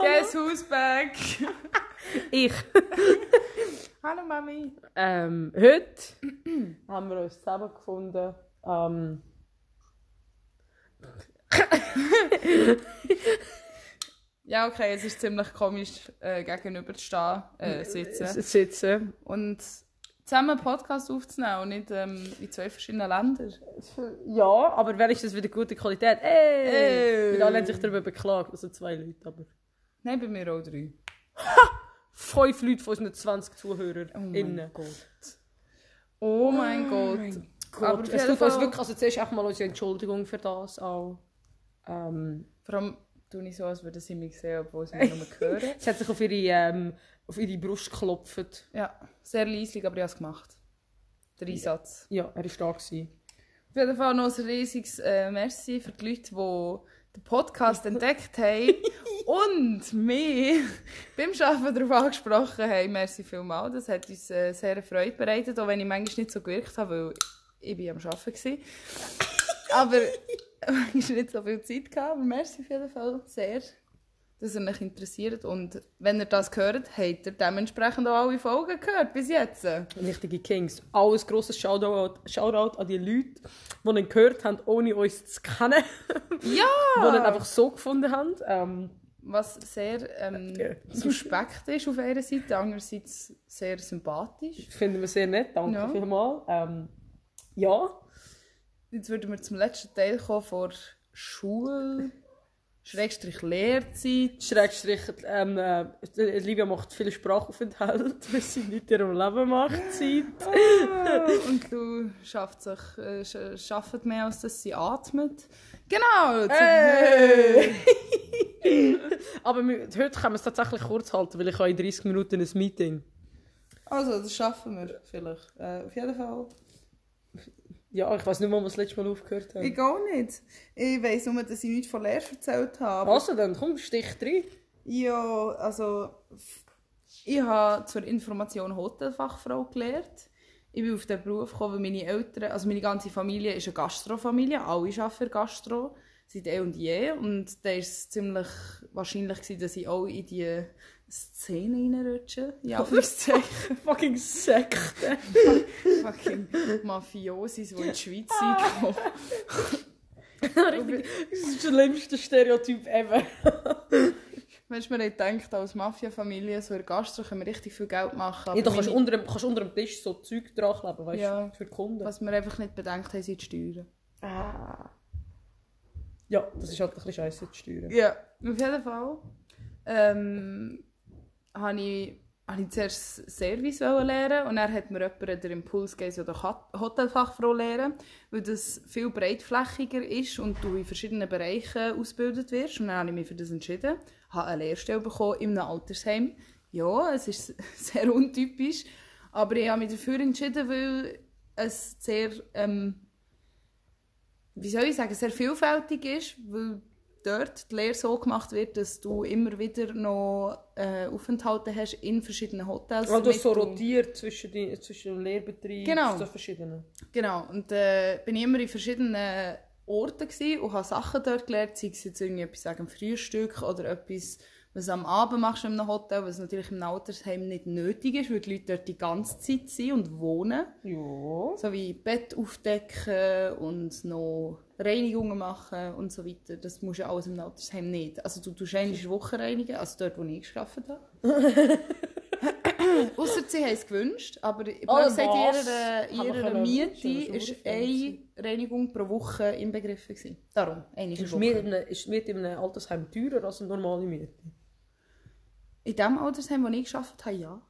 Guess who's back? Ich. Hallo Mami. Ähm, heute haben wir uns zusammengefunden. Ähm, Ja, okay, es ist ziemlich komisch, äh, gegenüber zu stehen, äh, sitzen. sitzen. Und zusammen einen Podcast aufzunehmen und nicht ähm, in zwei verschiedenen Ländern. Ja, aber wenigstens wieder gute Qualität. Ey! Ey. Weil alle haben sich darüber beklagt. Also zwei Leute, aber... Nein, bei mir auch drei. Fünf Leute von unseren 20 Zuhörern. Oh mein. Gott. Oh mein Gott. Gott, Aber es tut uns wirklich... Also zuerst auch mal unsere Entschuldigung für das auch. Ähm, Vor allem tue ich so, als würden sie mich sehen, obwohl sie mich nur hören. sie hat sich auf ihre, ähm, auf ihre Brust geklopft. Ja, sehr leislich, aber ich habe es gemacht. Der Einsatz. Ja, er war stark. Gewesen. Auf jeden Fall noch ein riesiges äh, Merci für die Leute, die den Podcast entdeckt haben und mich beim Arbeiten darauf angesprochen haben. Merci vielmals. Das hat uns äh, sehr Freude bereitet, auch wenn ich manchmal nicht so gewirkt habe, weil ich bin am Arbeiten war. Aber manchmal nicht so viel Zeit gehabt. Aber merci auf jeden Fall sehr, dass ihr euch interessiert. Und wenn ihr das gehört, habt ihr dementsprechend auch alle Folgen gehört bis jetzt. Richtige Kings. Alles grosses Shoutout, Shoutout an die Leute, die ihn gehört haben, ohne uns zu kennen. Ja! Die ihn einfach so gefunden haben. Ähm, Was sehr ähm, Ja. suspekt ist auf einer Seite, andererseits sehr sympathisch. finden wir sehr nett. Danke Ja. vielmals. Ähm, ja. Jetzt würden wir zum letzten Teil kommen vor Schule, Schrägstrich Lehrzeit. Schrägstrich, ähm, äh, Livia macht viele Sprachaufenthalte, weil sie nicht in ihrem Leben macht. Zeit. Ah, Und du schafft sich, äh, sch- schafft mehr, als dass sie atmet. Genau! Hey! Aber wir, heute können wir es tatsächlich kurz halten, weil ich habe in 30 Minuten ein Meeting. Also, das schaffen wir vielleicht. Äh, auf jeden Fall. Ja, ich weiß nicht mal, was das letzte Mal aufgehört hat. Ich auch nicht. Ich weiss nur, dass ich nichts von Lehre erzählt habe. Also dann, komm, stich drin. Ja, also ich habe zur Information Hotelfachfrau gelernt. Ich bin auf den Beruf gekommen, weil meine Eltern, also meine ganze Familie ist eine Gastrofamilie, alle arbeiten für Gastro, seit eh und je. Und da war es ziemlich wahrscheinlich, gewesen, dass ich auch in die Szene reinrutsche. Ja, Anführungszeichen. Fucking Sekte. Fucking Mafiosis, die in die Schweiz sind. Richtig, das ist das schlimmste Stereotyp ever. Du, man hat gedacht, als Mafiafamilie, so in der Gastro können wir richtig viel Geld machen. Ja, du kannst meine- unter, kannst unter dem Tisch so Zeug dran kleben, weißt du, Ja. für die Kunden. Was wir einfach nicht bedenkt haben, sind die Steuern. Ah. Ja, das ist halt ein bisschen scheiße zu steuern. Ja, auf jeden Fall. Ähm, habe ich, habe ich zuerst Service lernen und dann hat mir jemand den Impuls gegeben, Kat- Hotelfachfrau lernen, weil das viel breitflächiger ist und du in verschiedenen Bereichen ausgebildet wirst. Und dann habe ich mich für das entschieden, habe eine Lehrstelle bekommen in einem Altersheim. Ja, es ist sehr untypisch, aber ich habe mich dafür entschieden, weil es sehr ähm, wie soll ich sagen, sehr vielfältig ist, weil dort die Lehre so gemacht wird, dass du immer wieder noch äh, Aufenthalte hast in verschiedenen Hotels. Also so rotiert zwischen, die, zwischen dem Lehrbetrieb Genau. so verschiedenen. Genau, und äh, bin ich immer in verschiedenen Orten gewesen und habe Sachen dort gelernt, sei es jetzt irgendwie etwas wegen Frühstück oder etwas, was du am Abend machst in einem Hotel, was natürlich im Altersheim nicht nötig ist, weil die Leute dort die ganze Zeit sind und wohnen. Ja. So wie Bett aufdecken und noch Reinigungen machen und so weiter. Das musst du alles im Altersheim nicht. Also du tust der Woche reinigen, also dort, wo ich gearbeitet habe. Ausser sie haben es gewünscht, aber ich Oh, gesagt, in ihrer, ihrer Miete ist eine Reinigung pro Woche inbegriffen. Gewesen. Darum, eine Ist, Woche. in einem- ist Miete in einem Altersheim teurer als eine normale Miete? In dem Altersheim, wo ich gearbeitet habe, ja.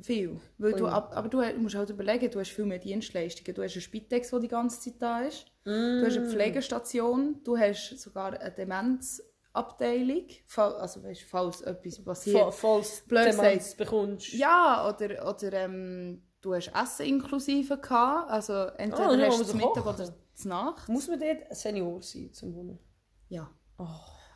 Viel. Weil du, ab- aber du musst halt überlegen, du hast viel mehr Dienstleistungen. Du hast eine Spitex, die die ganze Zeit da ist. Du hast eine Pflegestation. Du hast sogar eine Demenzabteilung. Also weißt, falls etwas passiert. Falls du Blöd Demenz bekommst. Ja, oder, oder ähm, du hast Essen inklusive gehabt. Also entweder ja, hast du es Mittag oder zu Nacht. Muss man dort Senior sein zum Wohnen? Ja. Oh.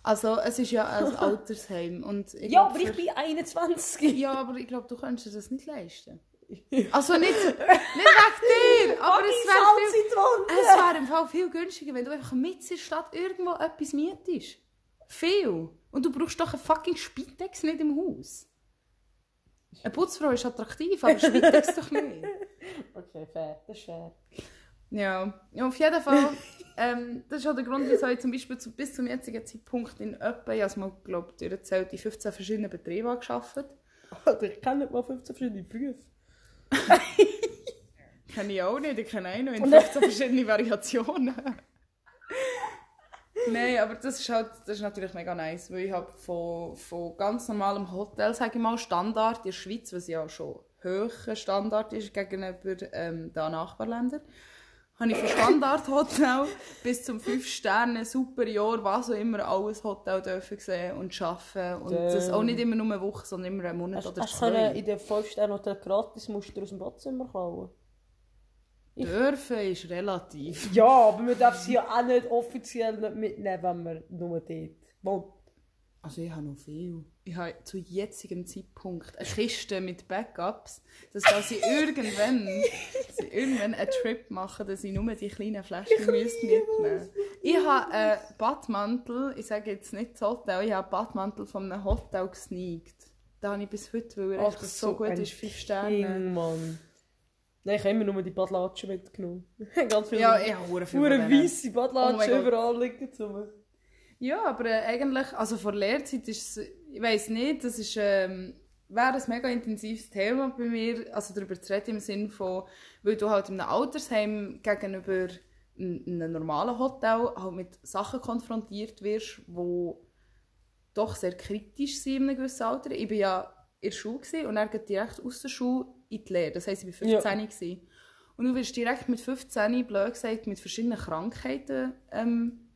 Also es ist ja ein Altersheim. Und ich Ja, glaub, aber ich bin 21. Ja, aber ich glaube, du könntest dir das nicht leisten. Also nicht, nicht wegen dir, aber es wäre viel, es wäre im Fall viel günstiger, wenn du einfach mitten in der Stadt irgendwo etwas mietest. Viel. Und du brauchst doch einen fucking Spitex nicht im Haus. Eine Putzfrau ist attraktiv, aber Spitex doch nicht. Okay, fair. Das ist fair. Ja, ja auf jeden Fall. ähm, das ist auch der Grund, wieso ich zum Beispiel zu, bis zum jetzigen Zeitpunkt in etwa, ich habe es mal, glaube durchgezählt, in 15 verschiedenen Betrieben gearbeitet. Alter, ich kenne nicht mal 15 verschiedene Berufe. Kenne ich auch nicht, ich kenne auch noch in 15 verschiedene Variationen. Nein, aber das ist, halt, das ist natürlich mega nice, weil ich habe von, von ganz normalem Hotel, sage ich mal, Standard in der Schweiz, was ja schon hoher Standard ist gegenüber ähm, den Nachbarländern, habe ich von Standardhotel bis zum 5-Sterne Superjahr, was auch immer, alles Hotel dürfen sehen und arbeiten. Und das auch nicht immer nur eine Woche, sondern immer einen Monat oder Hast du können zwei. in den 5-Sterne-Hotel gratis Muster aus dem Badzimmer klauen? Dürfen ist relativ. Ja, aber man darf sie ja auch nicht offiziell nicht mitnehmen, wenn man nur dort wohnt. Also ich habe noch viel. Ich habe zu jetzigem Zeitpunkt eine Kiste mit Backups, dass da sie irgendwann, sie irgendwann einen Trip machen, dass ich nur die kleinen Flaschen müsste mitnehmen Ich habe einen Badmantel, ich sage jetzt nicht das Hotel, ich habe einen Badmantel von einem Hotel gesneakt. Da habe ich bis heute, weil er echt so, gut ein ist, 5 Sterne. King, Mann. Nein, ich habe immer nur die Badlatschen mitgenommen. Ganz viele Ja, ich habe verdammt viel Hure von denen. weisse Oh Badlatschen mein Gott. überall liegen Ja, aber äh, eigentlich, also vor Lehrzeit ist es, ich weiß nicht, das ist, ähm, wäre ein mega intensives Thema bei mir, also darüber zu reden im Sinn von, weil du halt in einem Altersheim gegenüber einem normalen Hotel halt mit Sachen konfrontiert wirst, wo doch sehr kritisch sind in einem gewissen Alter. Ich war ja in der Schule und dann geht direkt aus der Schule in die Lehre. Das heisst, ich war Ja. 15 gewesen. Und du wirst direkt mit 15, blöd gesagt, mit verschiedenen Krankheiten ähm,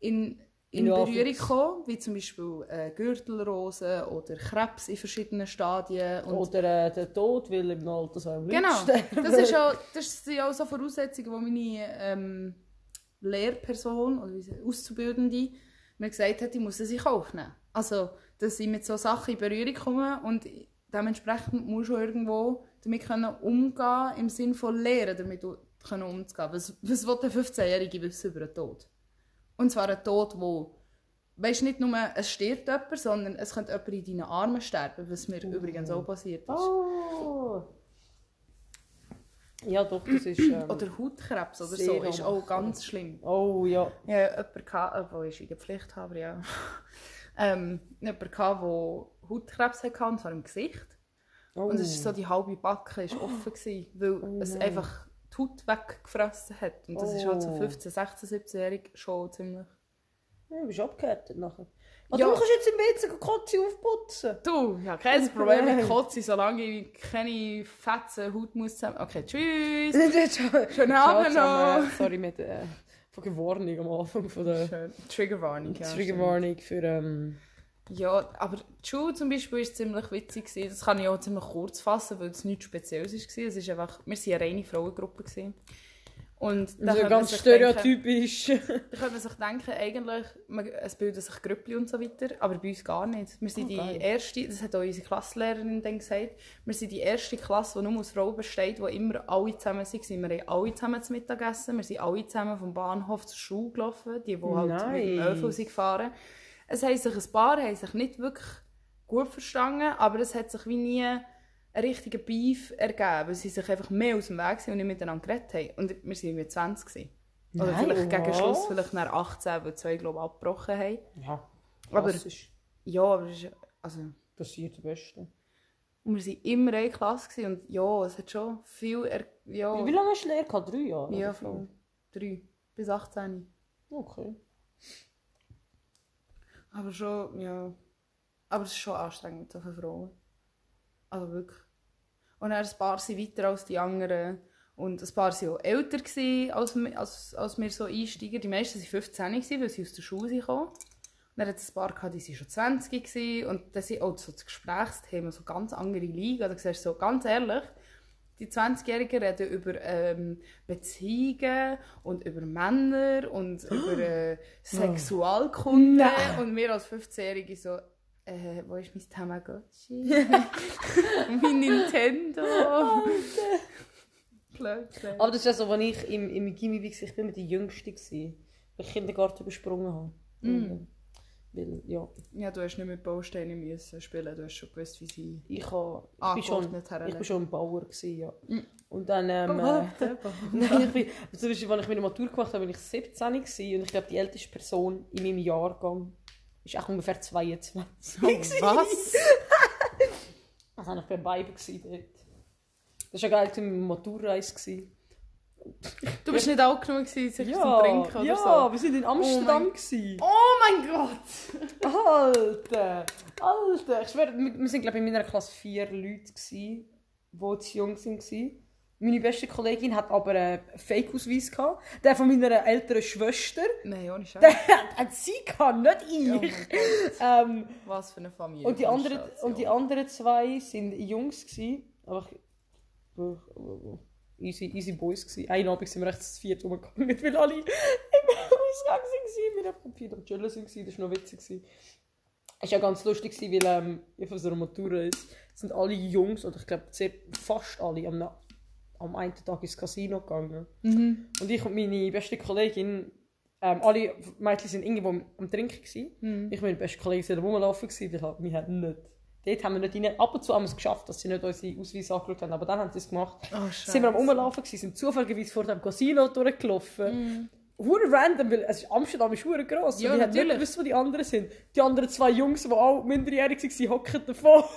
in, in Ja, Berührung kommen, wie zum Beispiel äh, Gürtelrose oder Krebs in verschiedenen Stadien. Oder äh, der Tod, weil im Altersheim Leute Genau, sterben. das, ist auch, das sind auch so Voraussetzungen, die meine ähm, Lehrperson oder Auszubildende mir gesagt hat, ich muss es in Kauf nehmen. Also, dass ich mit so Sachen in Berührung komme und dementsprechend muss du irgendwo damit können umgehen im Sinne von lernen, damit können umzugehen. Was, was will der 15-Jährige wissen über den Tod? Und zwar ein Tod, wo Weißt nicht nur, es stirbt jemand, sondern es könnte jemand in deinen Armen sterben, was mir übrigens auch passiert ist. Oh. Ja, doch, das ist. Ähm, Oder Hautkrebs oder so, ist auch ganz schlimm. oh ja. Ich hatte jemanden, der ist in der Pflicht aber ja. ähm, jemanden, der Hautkrebs hatte, und zwar im Gesicht. Oh. Und es ist so, die halbe Backe war offen, gewesen, weil Oh es einfach die Haut weggefressen hat. Und das ist halt so Oh. 15-, 16-, 17-jährig schon ziemlich... Ja, du bist abgehärtet nachher. Ah, Ja. Du kannst jetzt im WC Kotze aufputzen. Du, ja, kein Problem mit Kotze, solange ich keine fetzen Haut muss zusammen... Okay, tschüss! Schönen Abend noch! Sorry, mit äh, Warnung am Anfang von der Schön. Triggerwarnung, ja. Trigger stimmt. Warnung für ähm, Ja, aber die Schule zum Beispiel war ziemlich witzig. gewesen. Das kann ich auch ziemlich kurz fassen, weil es nichts Spezielles war. Es ist einfach, wir waren eine reine Frauengruppe. Gewesen. Und da also ganz stereotypisch. Denken, da könnte man sich denken, eigentlich, man, es bilden sich Grüppli und so weiter, aber bei uns gar nicht. Wir sind Oh, die geil. erste, das hat auch unsere Klassenlehrerin dann gesagt, wir sind die erste Klasse, die nur aus Frauen besteht, wo immer alle zusammen waren. Wir haben alle zusammen zu Mittag gegessen, wir sind alle zusammen vom Bahnhof zur Schule gelaufen, die, die halt mit dem Nice. ÖV sind gefahren Es haben sich ein paar haben sich nicht wirklich gut verstanden, aber es hat sich wie nie ein richtiger Beef ergeben, weil sie sich einfach mehr aus dem Weg sind und nicht miteinander geredet haben. Und wir waren irgendwie 20. Gewesen. Oder Nein, vielleicht gegen was? Schluss vielleicht nach 18, weil zwei, glaube ich, abgebrochen haben. Ja, Aber- das ist Ja, aber es ist, also, passiert am besten. und wir waren immer eine Klasse gewesen und ja, es hat schon viel, er, ja, Wie lange hast du Lehre gehabt? Drei Jahre? ja, voll. Drei bis 18. Okay. Aber schon, ja. Aber es ist schon anstrengend so für Frauen. Also wirklich. Und dann ein paar sind weiter als die anderen. Und ein paar waren auch älter gewesen als, als, als wir so Einsteiger. Die meisten waren 15, gewesen, weil sie aus der Schule kamen. Und dann hat es ein paar gehabt, die waren schon 20 gewesen. Und dann sind auch so das Gesprächsthema so ganz andere Ligen. Da siehst du so, ganz ehrlich, die 20-Jährigen reden über ähm, Beziehungen und über Männer und über äh, Sexualkunde. Nein. Und wir als 15-Jährige so, äh, wo ist mein Tamagotchi? mein Nintendo? Blöd. Aber das ist ja so, als ich im, im Gimmi war, ich bin mit der Jüngste, weil ich Kindergarten übersprungen habe. Mm. Weil, ja, Ja, du hast nicht mit Bausteinen müssen spielen, du hast schon gewusst, wie sie ich, ha, ich, bin, schon, ich herlegen. schon ein Bauer gewesen, ja. Mhm. Und dann, ähm, äh, Nein, ich bin, zum Beispiel, als ich meine Matur gemacht habe, war ich 17 gewesen, und ich glaube, die älteste Person in meinem Jahrgang ist auch ungefähr 22. Oh, was? Also war ich Weiber gewesen dort. Das war ja geil, meine Maturreise. gewesen. Du bist nicht alt genug gewesen, sich Ja, zum Trinken oder ja, so? wir sind in Oh Amsterdam. mein- gewesen. Oh mein Gott! Alter! Alter! Ich schwöre, wir wir sind glaube ich in meiner Klasse vier Leute, gewesen, die zu jung waren. Meine beste Kollegin hat aber einen Fake-Ausweis gehabt. Der von meiner älteren Schwester. Nein, ohne Scheiß. Der hat, hat sie gehabt, nicht ich. Oh mein ähm, Was für eine Familie. und, die anderen, und die anderen zwei waren Jungs. Gewesen, aber ich, easy, easy Boys. Gewesen. Einen Abend sind wir recht zu viert rumgegangen, weil alle im Ausgang waren. Wir haben vier am Chillen waren. Das war noch witzig. Gewesen. Es war ja ganz lustig, gewesen, weil ähm, auf unserer Maturreise sind alle Jungs, oder ich glaube fast alle, am, am einen Tag ins Casino gegangen. Mhm. Und ich und meine beste Kollegin, ähm, alle Mädchen sind irgendwo am, am Trinken gewesen. Mhm. Ich und meine beste Kollegin Rumlaufen gewesen, weil halt, wir nicht. Dort haben wir nicht rein. Ab und zu haben wir es geschafft, dass sie nicht unsere Ausweise angeschaut haben, aber dann haben sie es gemacht. Oh. Sind wir am Rumlaufen gewesen, sind zufälligerweise vor dem Casino durchgelaufen. Mhm. Hure random, weil es ist, Amsterdam ist hure gross. Ja, und ich habe nicht natürlich. gewusst, wo die anderen sind. Die anderen zwei Jungs, die auch minderjährig waren, hocken davor.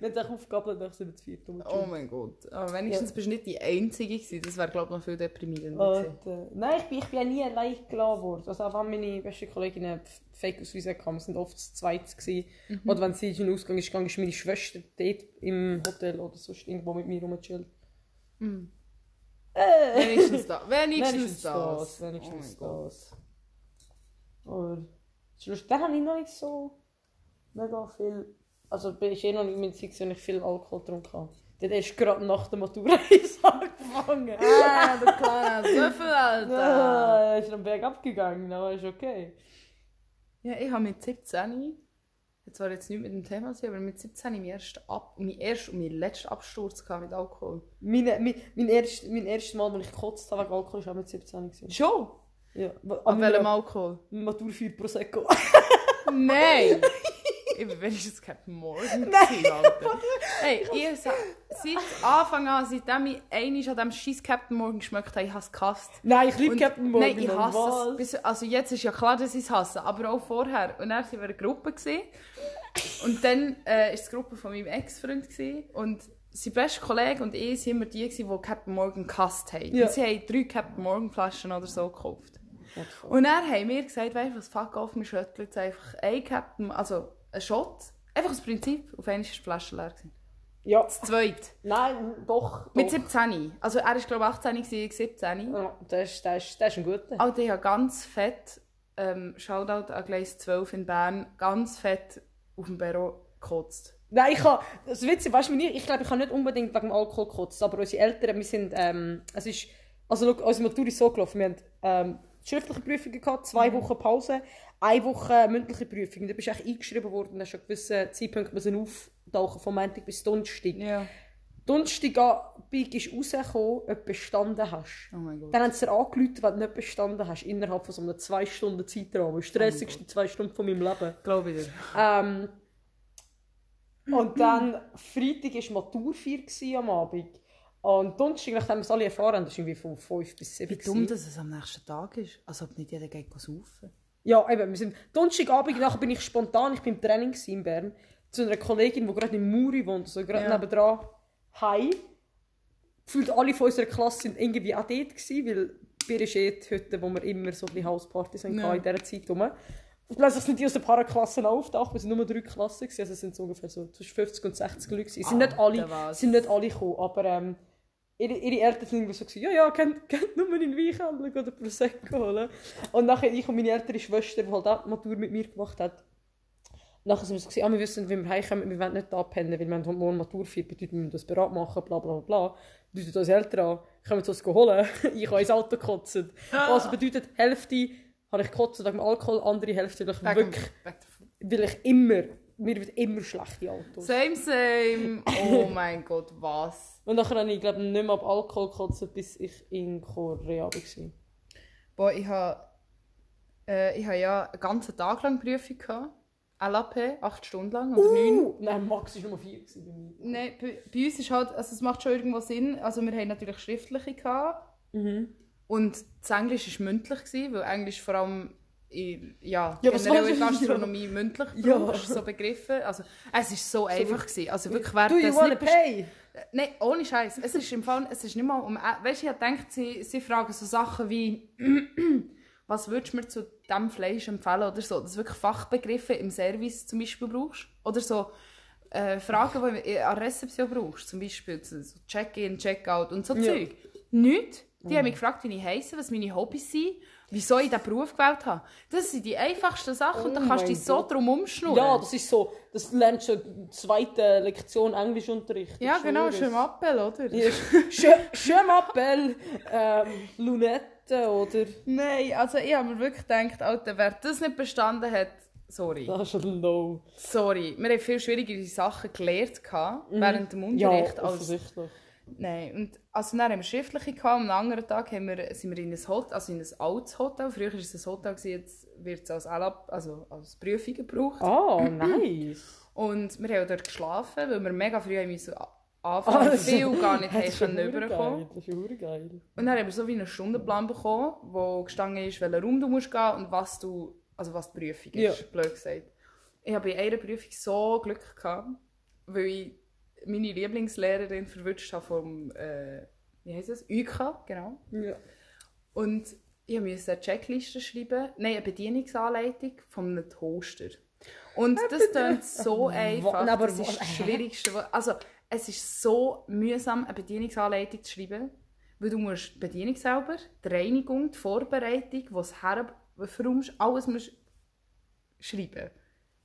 wir haben sich aufgegabelt und dann sind wir zu viert Oh mein Gott. Aber wenigstens bist du nicht die Einzige gewesen. Das wäre, glaube ich, noch viel deprimierender Oh. gewesen. Alter. Nein, ich bin, ich bin ja nie allein gelassen worden. Also auch wenn meine beste Kollegin einen Fake-Ausweis hatte, wir sind oft zu zweit. Gewesen. Mhm. Oder wenn sie in den Ausgang ist gegangen, ist meine Schwester dort im Hotel oder sonst irgendwo mit mir rumgechillt. Mhm. Äh. Wenigstens da. Wenigstens, Wenigstens das. das. Wenigstens oh das. Und Schluss, dann habe ich noch nicht so mega viel. Also bin ich eh noch nicht mit Zeit, wenn ich viel Alkohol getrunken habe. Dort erst gerade nach der Maturreise angefangen. Ah, du kleiner Süffel, Alter. Ah, er ist am Berg abgegangen, aber ist okay. Ja, ich habe mit 17, jetzt war jetzt nicht mit dem Thema, aber mit 17 meinen ersten, Ab meinen ersten und meinen letzten Absturz mit Alkohol. Meine, mein, mein, erst, mein erstes Mal, als ich gekotzt habe wegen Alkohol, war auch mit 17. Gewesen. Schon? Ja, An welchem Alkohol? Maturfeier Prosecco. Nein! ich bin wenigstens Captain Morgan. gewesen, Alter. Hey, ich sa- seit Anfang an, seitdem ich einmal an diesem scheiß Captain Morgan geschmeckt habe, ich habe es gehasst. Nein, ich liebe Captain Morgan. Nein, ich hasse es. Bis, also jetzt ist ja klar, dass ich es hasse, aber auch vorher. Und dann waren wir eine Gruppe. Gewesen. Und dann war es die Gruppe von meinem Ex-Freund. Und sein bester Kollege und ich waren immer die, gewesen, die Captain Morgan gehasst haben. Ja. Und sie haben drei Captain Morgan Flaschen oder so gekauft. Und dann haben wir gesagt, weißt du was, fuck off, wir schütteln jetzt einfach ein Captain, also ein Shot. Einfach das Prinzip, auf einmal war die Flasche leer. gewesen. Ja, Das zweite. nein, doch. doch. Mit 17. Also er war glaube ich 18, gewesen, ich 17. Ja, das, ist, das, ist, das ist ein guter. Alter, ich habe ganz fett, ähm, Shoutout an Gleis 12 in Bern, ganz fett auf dem Büro gekotzt. Nein, ich habe, das Witzige, weißt du, ich, glaube, ich habe nicht unbedingt wegen dem Alkohol gekotzt, aber unsere Eltern, wir sind, ähm, es ist, also schau, unsere Matur ist so gelaufen, wir haben ähm, schriftliche Prüfungen gehabt, zwei Wochen Pause, eine Woche mündliche Prüfung, und du bist echt eingeschrieben worden, und hast schon gewisse Zeitpunkte müssen auftauchen, von Montag bis Donnerstag. Ja. Donnerstagabend ist rausgekommen, ob du bestanden hast. Oh mein Gott. Dann haben sie dir angerufen, wenn du nicht bestanden hast, innerhalb von so einem zwei Stunden Zeitraum. Das stressigste zwei Stunden von meinem Leben. Glaube ich dir. Ähm, und dann Freitag war Maturfeier am Abend. Und Donnerstag, nachdem wir es alle erfahren haben, das war irgendwie von 5 bis 7 Wie dumm, dass es am nächsten Tag ist. Als ob nicht jeder geht saufen. Ja, eben, wir sind Donnerstagabend, nachher bin ich spontan, ich bin im Training in Bern, zu einer Kollegin, die gerade in Muri wohnt, also gerade Ja. nebendran, heim. Gefühlt alle von unserer Klasse sind irgendwie auch dort gewesen, weil wir ist eh die Hütte, wo wir immer so ein Hauspartys hatten Ja. in dieser Zeit rum. Und plötzlich sind die aus ein paar Klassen auftaucht, wir sind nur drei Klassen gewesen, also es sind so ungefähr so zwischen 50 und 60 Leute. Es sind nicht alle, sind nicht alle gekommen, aber ähm, ihre, ihre Eltern sind irgendwie so gewesen, ja, ja, kennt, kennt nur in den Weinhandel oder Prosecco holen. Und nachher ich und meine ältere Schwester, die halt auch die Matur mit mir gemacht hat, nachher sind wir so gewesen, ah, wir wissen, wie wir heimkommen, wir wollen nicht abpennen, weil wir haben morgen Maturfeier, bedeutet, wir müssen das Berat machen, bla bla bla. Bedeutet unsere Eltern an, können wir uns holen, ich habe ins Auto gekotzt. Also bedeutet, Hälfte habe ich gekotzt wegen Alkohol, andere Hälfte, weil ich wirklich, weil ich immer, mir wird immer schlechte Autos. Same, same. Oh mein Gott, was? Und nachher habe ich, glaube nicht mehr ab Alkohol gekotzt, bis ich in Korea war. Boah, ich habe Äh, ich hatte ja einen ganzen Tag lang Prüfung. Gehabt. LAP, acht Stunden lang oder neun. Uh, nein, Max war Nummer 4 bei mir. Nein, bei, bei uns ist halt, also es macht schon irgendwo Sinn. Also wir haben natürlich schriftliche gehabt. Mhm. Und das Englisch war mündlich, gewesen, weil Englisch vor allem in, ja, Ja, generell in? Gastronomie mündlich Ja. brauchst, so Begriffe. Also, es war so einfach. Gewesen. Also wirklich, wer Do das nicht pay? Nein, ohne Scheiß. Es ist im Fall, es ist nicht mal um. Weißt du, ich denke, sie, sie fragen so Sachen wie, was würdest du mir zu diesem Fleisch empfehlen oder so. Dass du wirklich Fachbegriffe im Service zum Beispiel brauchst. Oder so äh, Fragen, die du an Rezeption brauchst. Zum Beispiel so Check-in, Check-out und so Ja. Zeug. Nicht. Die haben mich gefragt, wie ich heiße, was meine Hobbys sind, wieso ich diesen Beruf gewählt habe. Das sind die einfachsten Sachen. Oh da kannst du dich so Gott. drum umschnurren. Ja, das ist so, das lernst du in der zweiten Lektion Englischunterricht. ja genau, schön. Appell, oder? Ja, je m'appelle ähm, Lunette oder... Nein, also ich habe mir wirklich gedacht, Alter, wer das nicht bestanden hat, sorry. Das ist ein Low. Sorry. Wir haben viel schwierigere Sachen gelernt Mhm. während dem Ja, Unterricht. als, offensichtlich. Nein. Und also dann haben wir schriftliche gehabt, und am anderen Tag haben wir, sind wir in ein Hotel, also in ein altes Hotel. Früher war es ein Hotel, jetzt wird es als, also als Prüfung gebraucht. Ah, nice. Und wir haben dort geschlafen, weil wir mega früh haben müssen Ah, anfangen, das- viel gar nicht Das haben überkommen. Das ist geil. Und dann haben wir so wie einen Stundenplan bekommen, wo gestanden ist, welchen Raum du musst gehen und was du, also was die Prüfung ist, Ja. blöd gesagt. Ich habe bei einer Prüfung so Glück gehabt, weil ich meine Lieblingslehrerin verwünscht habe vom, äh, wie heisst es, UK, genau. Ja. Und ich musste eine Checkliste schreiben, nein, eine Bedienungsanleitung von einem Toaster. Und das klingt so einfach, aber das ist das? Schwierigste. Also, es ist so mühsam, eine Bedienungsanleitung zu schreiben, weil du musst die Bedienung selber, die Reinigung, die Vorbereitung, was herverräumst, alles musst schreiben.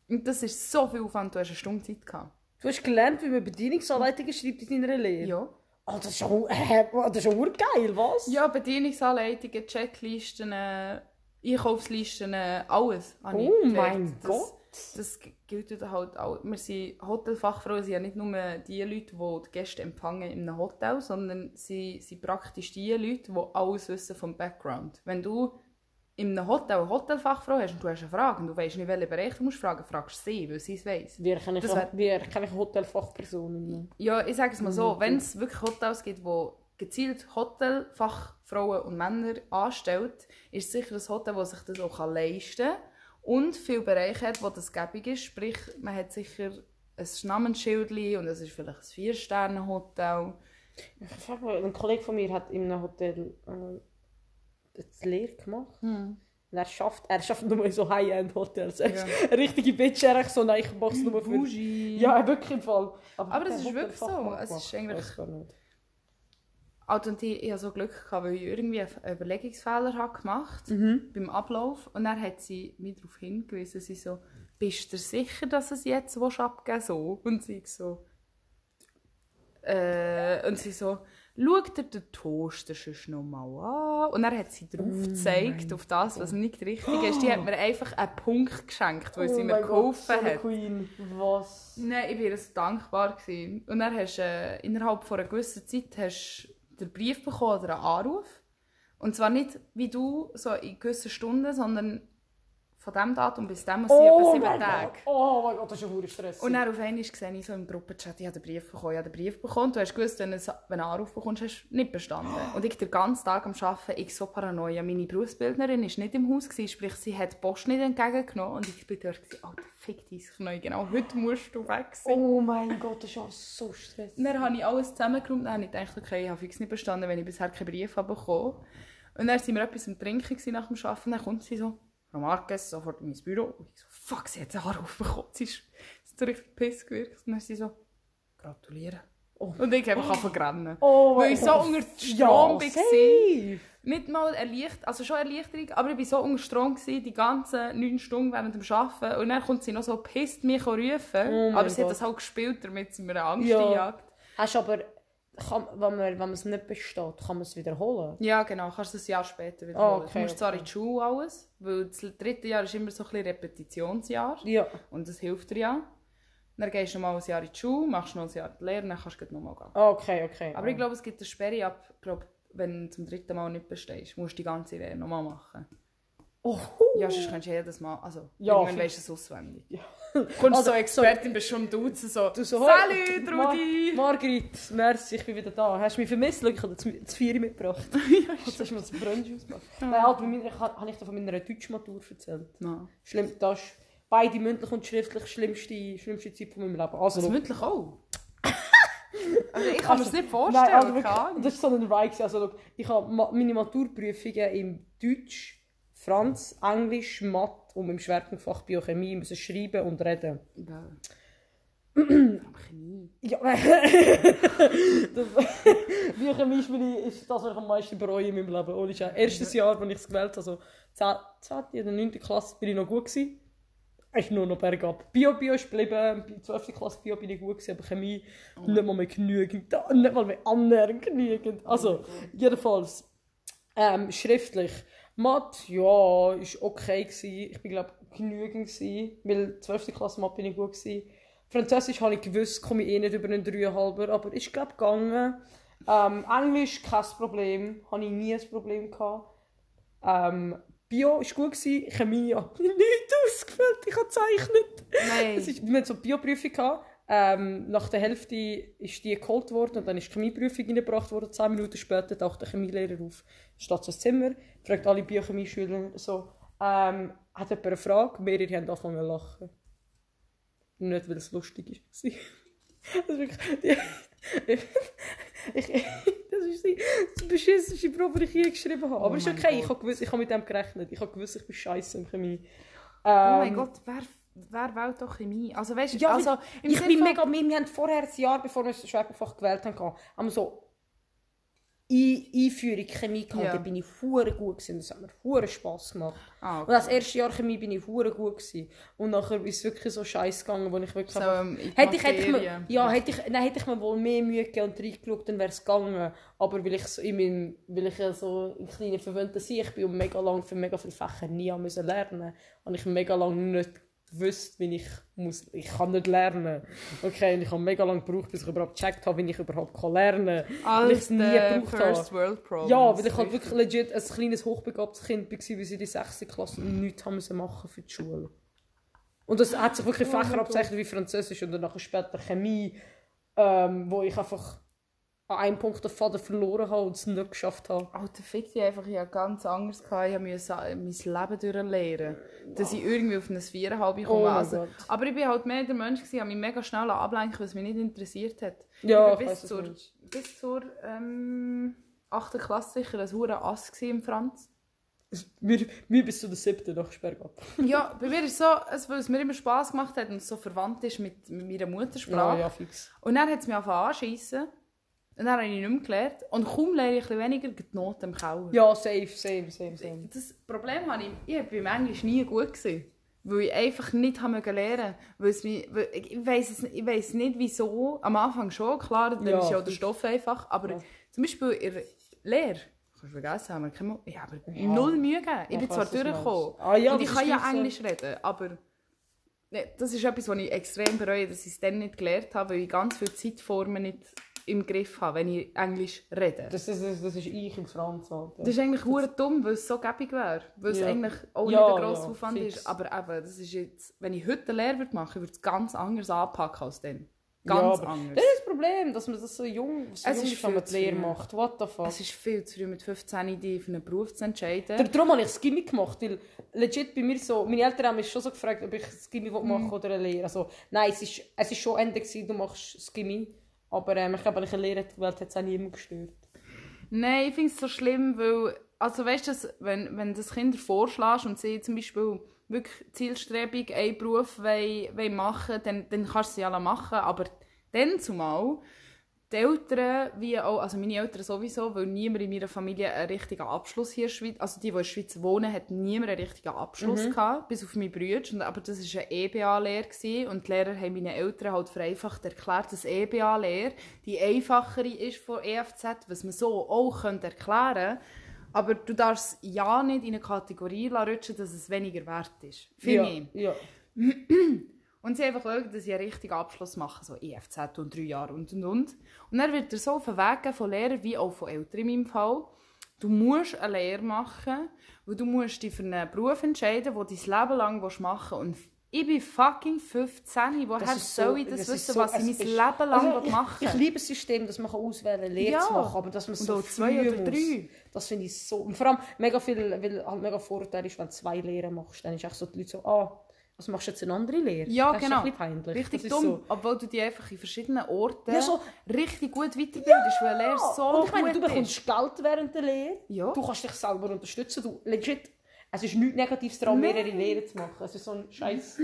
Und das ist so viel Aufwand, du hast eine Stunde Zeit gehabt. Du hast gelernt, wie man Bedienungsanleitungen schreibt in deiner Lehre? Ja. Oh, das ist ja äh, das ist geil, was? Ja, Bedienungsanleitungen, Checklisten, äh, Einkaufslisten, äh, alles. Oh mein das, Gott. Das gilt halt auch. Wir sind Hotelfachfrauen, sind ja nicht nur die Leute, die die Gäste empfangen in einem Hotel, sondern sie sind praktisch die Leute, die alles wissen vom Background. Wenn du in einem Hotel eine Hotelfachfrau hast und du hast eine Frage und du weißt nicht, welchen Bereich du musst fragen, fragst du sie, weil sie es weiss. Wie erkenne wie erkenne ich Hotelfachpersonen? Ja, ich sage es mal so, Mhm. wenn es wirklich Hotels gibt, wo gezielt Hotelfachfrauen und Männer anstellt, ist es sicher ein Hotel, das sich das auch leisten kann und viele Bereiche hat, wo das gäbig ist. Sprich, man hat sicher ein Namensschild und es ist vielleicht ein Vier-Sterne-Hotel. Ein Kollege von mir hat in einem Hotel äh, das Lehre gemacht. Hm. Und er schafft, er schafft nur so High-End-Hotels. Er ist Ja. Eine richtige Bitch, er so, nein, ich mach's nur für... Bougie. Ja, wirklich im Fall. Aber der das ist wirklich so. Es ist eigentlich-. Also, und ich, ich hatte so Glück, gehabt, weil ich irgendwie einen Überlegungsfehler habe gemacht Mhm. beim Ablauf. Und dann hat sie mich darauf hingewiesen, sie so, bist du sicher, dass es jetzt abgeben so? Und sie so, äh, und sie so, schau dir den Toaster sonst noch mal an. Und dann hat sie drauf Oh gezeigt, auf das, was nicht richtig ist. Die hat mir einfach einen Punkt geschenkt, weil sie Oh mir mein Gott, geholfen eine hat. Queen. Was? Nein, ich war ihr so dankbar. Gewesen. Und dann hast du äh, innerhalb von einer gewissen Zeit hast den Brief bekommen oder einen Anruf. Und zwar nicht wie du, so in gewissen Stunden, sondern von diesem Datum bis dem, was sie etwa Oh sieben mein Tage. Gott, oh mein Gott, das ist ja verdammt Stress. Und dann auf einmal sehe ich so im Gruppenchat, ich habe den Brief bekommen, ich habe den Brief bekommen. Du hast gewusst, wenn du einen Anruf bekommst, hast du nicht bestanden. Und ich den ganzen Tag am Arbeiten, ich so paranoia. Meine Berufsbildnerin war nicht im Haus, gewesen, sprich, sie hat die Post nicht entgegengenommen. Und ich bin dort, Alter, fick dein Knie, genau, heute musst du weg sein. Oh mein Gott, das ist ja so Stress. Und dann habe ich alles zusammengeräumt und habe ich gedacht, okay, ich habe fix nicht bestanden, wenn ich bisher keinen Brief habe bekommen. Und dann waren wir etwas am Trinken nach dem Arbeiten dann kommt sie so, Frau Marquez, sofort in mein Büro. Und ich so, fuck, sie hat einen Anruf bekommen. Sie ist, sie ist richtig piss gewirkt. Und dann ist sie so, gratulieren. Oh. Und ich einfach angefangen zu rennen. Oh Weil mein ich so Gott. unter Strom ja, war. Nicht mal erleichtert, also schon Erleichterung, aber ich war so unter Strom gewesen, die ganzen neun Stunden während dem Arbeiten. Und dann kommt sie noch so pisst mich rufen. Oh aber sie hat Gott. das halt gespielt, damit sie mir Angst Ja. einjagt. Hast aber, kann, wenn man wenn man es nicht besteht, kann man es wiederholen? Ja, genau. Kannst du es ein Jahr später wiederholen. Ah, okay, du musst zwar okay. in die Schule alles, weil das dritte Jahr ist immer so ein bisschen Repetitionsjahr. Ja. Und das hilft dir ja. Dann gehst du mal ein Jahr in die Schule, machst noch ein Jahr die Lehre, dann kannst du noch mal gehen. Okay, okay. Aber ich glaube, es gibt eine Sperre ab, glaub, wenn du zum dritten Mal nicht bestehst. musst du die ganze Lehre noch mal machen. Oh, Ja, sonst kannst du jedes Mal, also, Ja, irgendwann weisst du es auswendig. Ja. Kommst Also, so Expertin, bist schon am Duzen, so, Du so, Salut, Mar- Rudi! Margrit, merci, ich bin wieder da. Hast du mich vermisst? Schau, ich habe das, Vieri mitgebracht. Jetzt hast du mir das Brunch ausgemacht. Nein, halt, bei mir, ich, habe ich dir von meiner Deutschmatur erzählt. No. Schlimm, das ist beide mündlich und schriftlich schlimmste, schlimmste Zeit von meinem Leben. Also, Das mündlich auch? also, ich kann mir das nicht Nein, vorstellen, also keine wirklich, das ist so ein Ride. Also, ich habe meine Maturprüfungen im Deutsch, Franz, Englisch, Mathe und im Schwerpunktfach Biochemie müssen schreiben und reden. Aber Chemie. Ja, das, Biochemie ist, meine, ist das, was ich am meisten bereue in meinem Leben. Ohne Scheiß. Erstes Jahr, als ich es gewählt habe, also 10. 10. oder 9. Klasse, bin ich noch gut gewesen. Es ist nur noch bergab. Bio, Bio ist geblieben. Bei 12. Klasse Bio bin ich gut gewesen, aber Chemie nicht mal mehr genügend. Nicht mal mehr annähernd genügend. Also, jedenfalls. Ähm, schriftlich. Mathe, ja, ist okay gewesen. Ich bin, glaube genügend gewesen. Weil 12. Klasse Mathe bin ich gut gewesen. Französisch habe ich gewusst, komme ich eh nicht über einen 3,5, aber ist, glaube gegangen. Ähm, Englisch, kein Problem. Habe ich nie ein Problem gehabt. Ähm, Bio war gut, gewesen. Chemie habe ich nicht ausgefüllt, ich habe gezeichnet. Nein. Es ist, wir hatten so eine Bioprüfung. Gehabt. Ähm, nach der Hälfte ist die geholt worden und dann ist die Chemieprüfung reingebracht worden. Zehn Minuten später taucht der Chemielehrer auf, steht so ins Zimmer, fragt alle Biochemieschüler so, ähm, hat jemand eine Frage? Mehrere haben angefangen zu lachen. Nicht, weil es lustig ist. Das ist wirklich... ich, das ist die das beschissenste Probe, die ich je geschrieben habe. Aber Oh ist mein okay, ich habe gewusst, ich habe mit dem gerechnet. Ich habe gewusst, ich bin scheiße in Chemie. Oh mein Ähm, Gott, wer, wer wählt doch Chemie? Also weißt Ja, also, im ich bin von- mega, wir, wir haben vorher, ein Jahr bevor wir das Schwerpunktfach gewählt haben, haben so Ein- Einführung Chemie gehabt, Ja. da bin ich hure gut gewesen, das hat mir hure Spass gemacht. Ah, Und das erste Jahr Chemie bin ich hure gut gewesen. Und nachher ist es wirklich so scheiß gegangen, wo ich wirklich So, ähm, Hätte ich, hätte ich mir, ja, hätte ich, nein, hätte ich mir wohl mehr Mühe gegeben und reingeschaut, dann wäre es gegangen. Aber weil ich, so in meinem, weil ich ja so ein kleiner verwöhnter Sieg bin und mega lang für mega viele Fächer nie haben müssen lernen, habe ich mega lange nicht gewusst, wie ich muss. Ich kann nicht lernen. Okay, und ich habe mega lange gebraucht, bis ich überhaupt gecheckt habe, wie ich überhaupt kann lernen kann. weil ich es nie gebraucht First habe. World Problems. Ja, weil ich halt wirklich legit ein kleines hochbegabtes Kind war, wie sie in die 6. Klasse nichts haben müssen machen für die Schule. Und das hat sich wirklich Oh Fächer abzeichnet wie Französisch und dann nachher später Chemie, ähm, wo ich einfach an einem Punkt den Faden verloren habe und es nicht geschafft habe. Alter, fick dich einfach, ich hatte ganz anders. Gehabt. Ich musste mein Leben durchlehren. Dass ich irgendwie auf ein Viereinhalb komme. Oh also, aber ich war halt mehr der Mensch, gewesen, ich mich mega schnell ablenken, was mich nicht interessiert hat. Ja, ich ich weiss, bis du zur, bis zur ähm, 8. Klasse sicher ein hure Ass im Franz. Mir, mir bis zu der 7. nach Sperrgab. Ja, bei mir ist es so, es- weil es mir immer Spass gemacht hat und es so verwandt ist mit, mit meiner Muttersprache. Ja, ja, fix. Und dann hat es mich angefangen anschiessen. Und dann habe ich nicht mehr gelernt. Und kaum lerne ich ein weniger, geht die Noten im Keller. Ja, safe, same, same, same. Das Problem habe ich, ich beim Englisch nie gut. Gewesen, weil ich einfach nicht habe mögen lernen weil es mich, weil ich, es ich weiss nicht wieso. Am Anfang schon, klar, dann Ja, ist ja der. Stoff einfach. Aber Ja. zum Beispiel in der Lehre, kannst du vergessen, haben wir keine ich habe Ja. null Mühe gegeben. Ich bin zwar durchgekommen. Ah, und ich kann ja gleich so. Englisch reden, aber ne, das ist etwas, was ich extrem bereue, dass ich es dann nicht gelernt habe, weil ich ganz viele Zeitformen nicht im Griff habe, wenn ich Englisch rede. Das, das, das, das ist ich im Franz. Alter. Das ist eigentlich hure dumm, weil es so gäbig wäre. Weil es Ja. eigentlich auch Ja, nicht ein grosser ja, Aufwand fix. ist. Aber eben, das ist jetzt, wenn ich heute eine Lehre machen würde, ich es ganz anders anpacken als dann. Ja, Ganz aber anders. Das ist das Problem, dass man das so jung, so Es jung ist ist, wenn man die viel zu Lehre macht. What the fuck? Es ist viel zu früh mit 15 die für einen Beruf zu entscheiden. Darum habe ich Gimmick gemacht, weil legit bei mir so, meine Eltern haben mich schon so gefragt, ob ich Gimmick Mhm. machen oder eine Lehre. Also, nein, es ist, es ist schon Ende gewesen, du machst Gimmick. Aber ähm, ich glaube, ich eine Lehre gewählt, hätte es auch niemand gestört. Nein, ich finde es so schlimm, weil, also weißt du, wenn, wenn das Kinder vorschlägst und sie zum Beispiel wirklich zielstrebig einen Beruf wollen, wollen machen dann, dann kannst du sie alle machen, aber dann zumal, die Eltern, wie auch, also meine Eltern sowieso, weil niemand in meiner Familie einen richtigen Abschluss hier in der Schweiz, also die, die in der Schweiz wohnen, hat niemand einen richtigen Abschluss gehabt, bis auf meine Brüder, aber das war eine EBA-Lehre und die Lehrer haben meine Eltern halt vereinfacht erklärt, dass EBA-Lehre die einfachere ist von EFZ, was man so auch könnte erklären aber du darfst ja nicht in eine Kategorie rutschen, dass es weniger wert ist. Für ja, mich. ja. Und sie einfach schauen, dass sie einen richtigen Abschluss machen, so EFZ und drei Jahre und und und. Und dann wird er so auf den Weg von Lehrern wie auch von Eltern in meinem Fall. du musst eine Lehre machen, weil du musst dich für einen Beruf entscheiden, den du dein Leben lang machen willst. Und ich bin fucking 15. Woher ist soll so- ich das, das wissen, so- was ich mein Leben lang Also, machen ich, ich liebe das System, dass man auswählen kann, Lehre Ja. zu machen, aber dass man Und so zwei oder muss. drei. Das finde ich so... Und vor allem mega viel, weil halt mega Vorteil ist, wenn du zwei Lehren machst, dann ist echt so die Leute so, ah, was machst du jetzt eine andere Lehre? Ja, das genau. Ist ein bisschen peinlich. Richtig dumm, So. obwohl du dich einfach in verschiedenen Orten Ja, so- richtig gut weiterbildest, weil eine Lehre so und ich meine, du bekommst ist. Geld während der Lehre. Ja. Du kannst dich selber unterstützen. Du, legit, es ist nichts Negatives daran, mehrere Lehren zu machen. Es ist so ein Scheiß.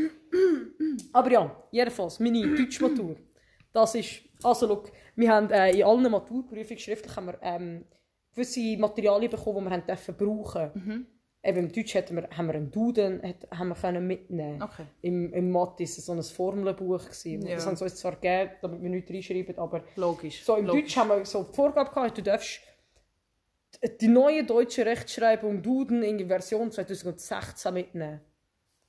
Aber ja, jedenfalls, meine Deutschmatur. Das ist, also schau, wir haben äh, in allen Maturprüfungen schriftlich haben wir, ähm, gewisse Materialien bekommen, die wir haben dürfen brauchen. Mhm. Eben im Deutsch hatten wir, haben wir einen Duden hat, haben wir können mitnehmen. Okay. Im, im Mathe war es so ein Formelbuch. Gewesen. Ja. Das haben sie uns zwar gegeben, damit wir nichts reinschreiben, aber Logisch. so, im Logisch. Deutsch haben wir so die Vorgabe gehabt, du darfst die neue deutsche Rechtschreibung Duden in die Version 2016 mitnehmen.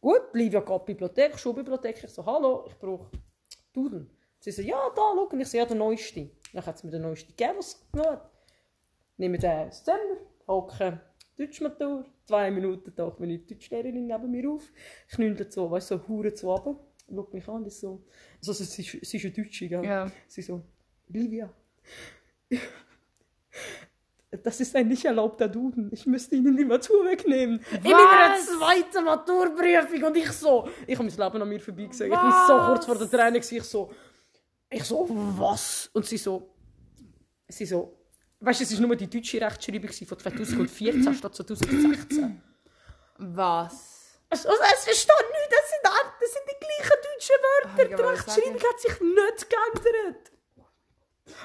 Gut, geht in die Bibliothek, Schulbibliothek. Ich so, hallo, ich brauche Duden. Sie so, ja, da, schau. Und ich so, ja, der neueste. Dann hat sie mir den neuesten gegeben, was es genommen hat. Nehme den Dezember, hocke Deutschmatur, zwei Minuten taucht meine Deutschlehrerin neben mir auf, knündelt so, weißt du, so, hure zu runter, schaut mich an, ist so, also sie, ist- sie ist eine Deutsche, gell? Ja. Sie so, Livia, das ist ein nicht erlaubter Duden. Ich müsste Ihnen die Matur wegnehmen. In meiner Was? zweiten Maturprüfung. Und ich so, ich habe mein Leben an mir vorbeigesagt. Ich war so Was? kurz vor der gewesen. Ich so, ich so, was? Und sie so, sie so, weißt du, es war nur die deutsche Rechtschreibung von 2014 statt 2016. Was? Also, es versteht nicht, das sind, das sind die gleichen deutschen Ah, Wörter. ich Die Rechtschreibung hat sich nicht geändert.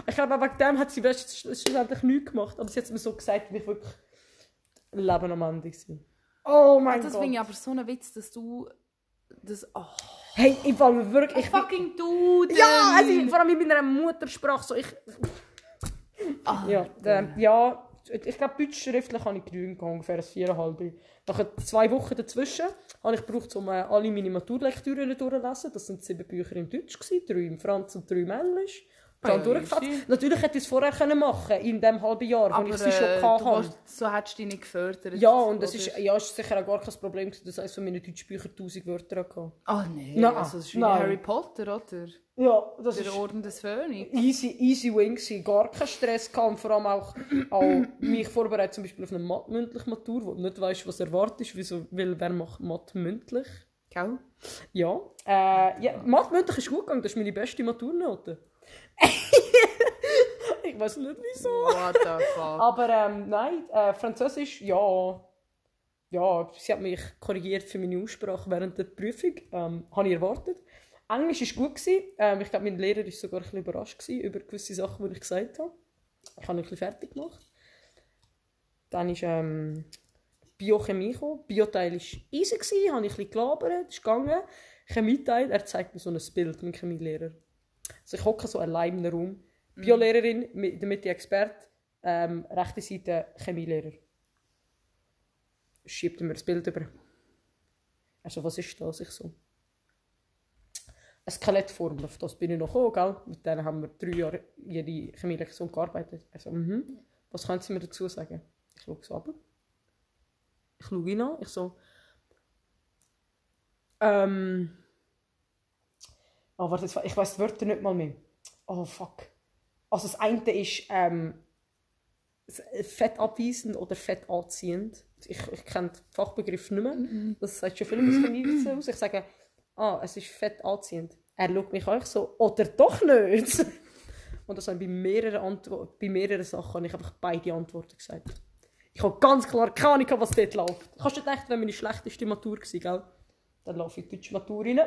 Ich glaube, wegen dem hat sie weißt, schlussendlich nichts gemacht. Aber sie hat es mir so gesagt, wie ich wirklich Leben am Ende war. Oh mein Das Gott. finde ich aber so ein Witz, dass du... Das... Oh, Hey, ich war mir wirklich... Ich, fucking du! ja, also, vor allem in meiner Muttersprache. So, ich, Ah, ja, ähm, ja, ich glaube, Deutsch schriftlich habe ich genügend ungefähr ein viereinhalb. Nach zwei Wochen dazwischen habe ich gebraucht, um äh, alle meine Maturlektüren durchzulesen. Das sind sieben Bücher im Deutsch, gewesen, drei im Franz und drei im Englisch. Durchgefasst. easy. Natürlich hätte ich es vorher können machen in dem halben Jahr, wo aber ich sie schon äh, habe. willst, so hättest du dich nicht gefördert. Ja, und das oder? ist, ja, ist sicher auch gar kein Problem, dass eines von meinen Deutschbüchern 1000 Wörter hatte. Ah nein, Nein, also das ist wie nein. Harry Potter, oder? Ja, das Der Orden des Phönix. easy, easy win gewesen. Gar keinen Stress und vor allem auch, auch mich vorbereitet zum Beispiel auf eine mündliche Matur, wo du nicht weißt, was erwartet wieso, weil wer macht Mathe mündlich? Gell? Ja. Äh, ja Mathe mündlich ist gut gegangen, das ist meine beste Maturnote. ich weiß nicht wieso. What the fuck? Aber ähm, nein, äh, Französisch, ja. Ja, sie hat mich korrigiert für meine Aussprache während der Prüfung. Ähm, habe ich erwartet. Englisch war gut. Gewesen. Ähm, ich glaube, mein Lehrer war sogar ein bisschen überrascht gewesen über gewisse Sachen, die ich gesagt habe. Ich habe ihn ein bisschen fertig gemacht. Dann ist ähm, Biochemie gekommen. Bioteil war easy, gewesen, habe ich ein bisschen gelabert, ist gegangen. Chemieteil, er zeigt mir so ein Bild, mein Chemielehrer. Also ich hocke so allein im Raum. Biolehrerin, mit- der Mitte Expert, ähm, rechte Seite Chemielehrer. Schiebt mir das Bild über. Also, was ist das? Ich so. Eine Skelettformel, auf das bin ich noch gekommen, gell? Mit denen haben wir drei Jahre jede Chemielektion gearbeitet. Also, mhm. Was können Sie mir dazu sagen? Ich schaue so ab. Ich schaue ihn an. Ich so. Ähm. Oh, warte, ich weiß die Wörter nicht mal mehr. Oh, fuck. Also, das eine ist ähm, fettabweisend oder fettanziehend. Ich, ich kenne den Fachbegriff nicht mehr. Das sagt schon viel aus Chemie aus. Ich sage, ah, es ist fettanziehend. Er schaut mich auch so, oder doch nicht. Und das habe ich bei mehreren, Antwo bei mehreren Sachen habe ich einfach beide Antworten gesagt. Ich habe ganz klar keine Ahnung, was dort läuft. Kannst du dir denken, wenn meine schlechteste Matur war, gell? Dann laufe ich in die deutsche Matur rein.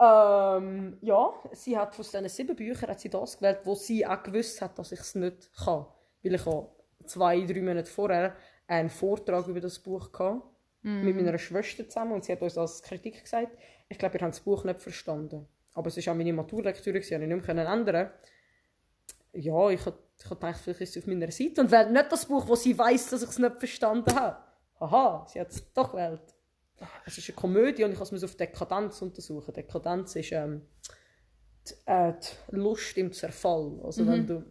Ähm, ja, sie hat von diesen sieben Büchern hat sie das gewählt, wo sie auch gewusst hat, dass ich es nicht kann. Weil ich habe zwei, drei Monate vorher einen Vortrag über das Buch hatte, mit meiner Schwester zusammen und sie hat uns als Kritik gesagt, ich glaube, ihr habt das Buch nicht verstanden. Aber es war auch meine Maturlektüre, habe ich nicht mehr ändern Ja, ich habe ich hab gedacht, vielleicht ist sie auf meiner Seite und wählt nicht das Buch, wo sie weiß, dass ich es nicht verstanden habe. Haha, sie hat es doch gewählt. Es ist eine Komödie und ich muss es auf Dekadenz untersuchen. Dekadenz ist ähm, die, äh, die Lust im Zerfall. Also wenn du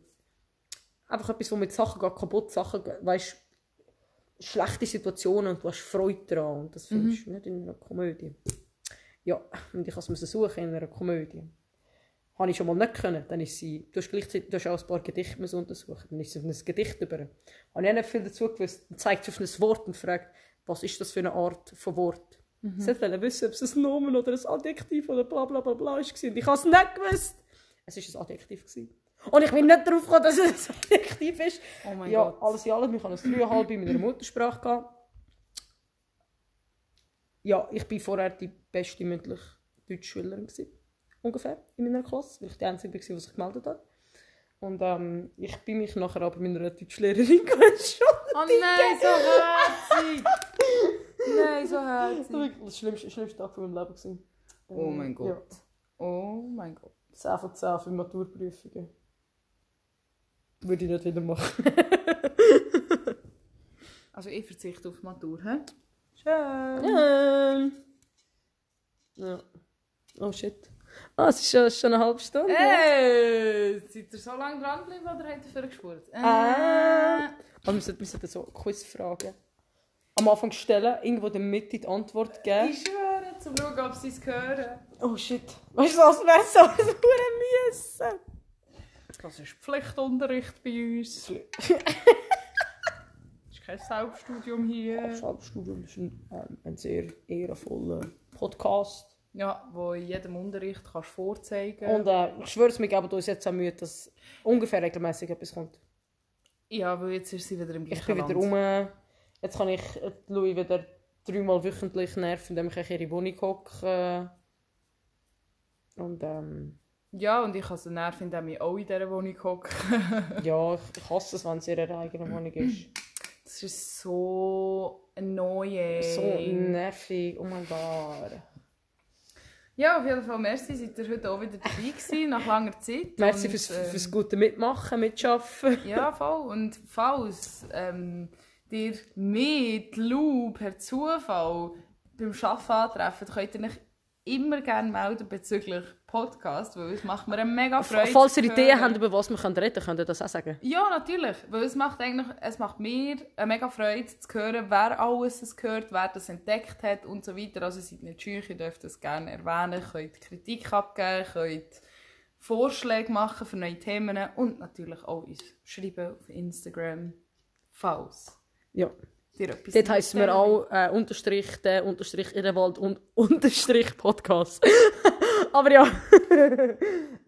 einfach etwas, wo mit Sachen geht, kaputt, Sachen, weißt schlechte Situationen und du hast Freude daran. Und das findest du nicht in einer Komödie. Ja, und ich musste es suchen in einer Komödie. Habe ich schon mal nicht können, dann ist sie, du hast gleichzeitig du hast auch ein paar Gedichte müssen untersuchen, dann ist sie auf ein Gedicht über. Habe ich auch nicht viel dazu gewusst, dann zeigt sie auf ein Wort und fragt, was ist das für eine Art von Wort? Sie wollte wissen, ob es ein Nomen oder ein Adjektiv oder bla bla bla bla war. Und ich habe es nicht gewusst. Es war ein Adjektiv. Gewesen. Und ich bin nicht darauf gekommen, dass es ein Adjektiv ist. Oh mein ja, Gott. alles in allem, ich hatte ein 3,5 in meiner Muttersprache. Gehabt. Ja, ich war vorher die beste mündliche Deutschschülerin. Gewesen, ungefähr in meiner Klasse, weil ich die Einzige war, die sich gemeldet hat. Und ähm, ich bin mich nachher aber meiner Deutschlehrerin entschuldigt. Oh nein, so herzig! nein, so herzig. Das war wirklich der schlimmste, schlimmste Tag von meinem Leben. Gewesen. Oh mein Ähm, Gott. Ja, Oh mein Gott. 10 von 10 für Maturprüfungen. Würde ich nicht wieder machen. Also ich verzichte auf Matur, hä? Schön. Ähm. Ja. Oh shit. Ah, es ist schon, es schon eine halbe Stunde. Hey, seid ihr so lange dran geblieben oder habt ihr vorgespurt? Äh, Ah. Aber wir sollten, wir sollten so Quizfragen am Anfang stellen, irgendwo in der Mitte die Antwort geben. Ich schwöre, zum schauen, ob sie es hören. Oh shit. Weißt du, was wäre so ein müssen? Das ist Pflichtunterricht bei uns. Das ist kein Selbststudium hier. Schreibstudium ist ein, ähm, ein sehr ehrenvoller Podcast. Ja, wo in jedem Unterricht kannst du vorzeigen Und äh, ich schwöre es, wir geben uns jetzt auch Mühe, dass ungefähr regelmäßig etwas kommt. Ja, weil jetzt ist sie wieder im Ich gleichen bin wieder rum. Jetzt kann ich äh, Louis wieder dreimal wöchentlich nerven, indem ich in ihre Wohnung hocke. Und ähm, Ja, und ich habe es nerven, indem ich auch in dieser Wohnung hocke. ja, ich, ich hasse es, wenn es in ihrer eigenen Wohnung ist. Das ist so annoying. So nervig, oh mein Gott. Ja, auf jeden Fall, merci, seid ihr heute auch wieder dabei gewesen, nach langer Zeit. Merci Und, fürs, ähm, fürs gute Mitmachen, Mitschaffen. Ja, voll. Und falls ähm, dir mit Lou per Zufall beim Arbeiten antreffen, könnt ihr euch immer gerne melden bezüglich Podcast, weil es macht mir eine mega Freude. Falls ihr Ideen habt, über was wir reden können, könnt ihr das auch sagen. Ja, natürlich. Weil es macht eigentlich, es macht mir eine mega Freude zu hören, wer alles es gehört, wer das entdeckt hat und so weiter. Also seid nicht scheu, ihr dürft das gerne erwähnen, könnt Kritik abgeben, könnt Vorschläge machen für neue Themen und natürlich auch uns schreiben auf Instagram, falls Ja. Dort heissen wir auch äh, Unterstrich, der Unterstrich Irrewald und Unterstrich Podcast. Aber ja.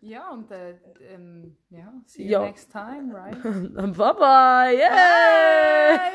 Ja, und äh, ähm, ja, see you Ja. next time, right? bye bye. Yeah. Bye.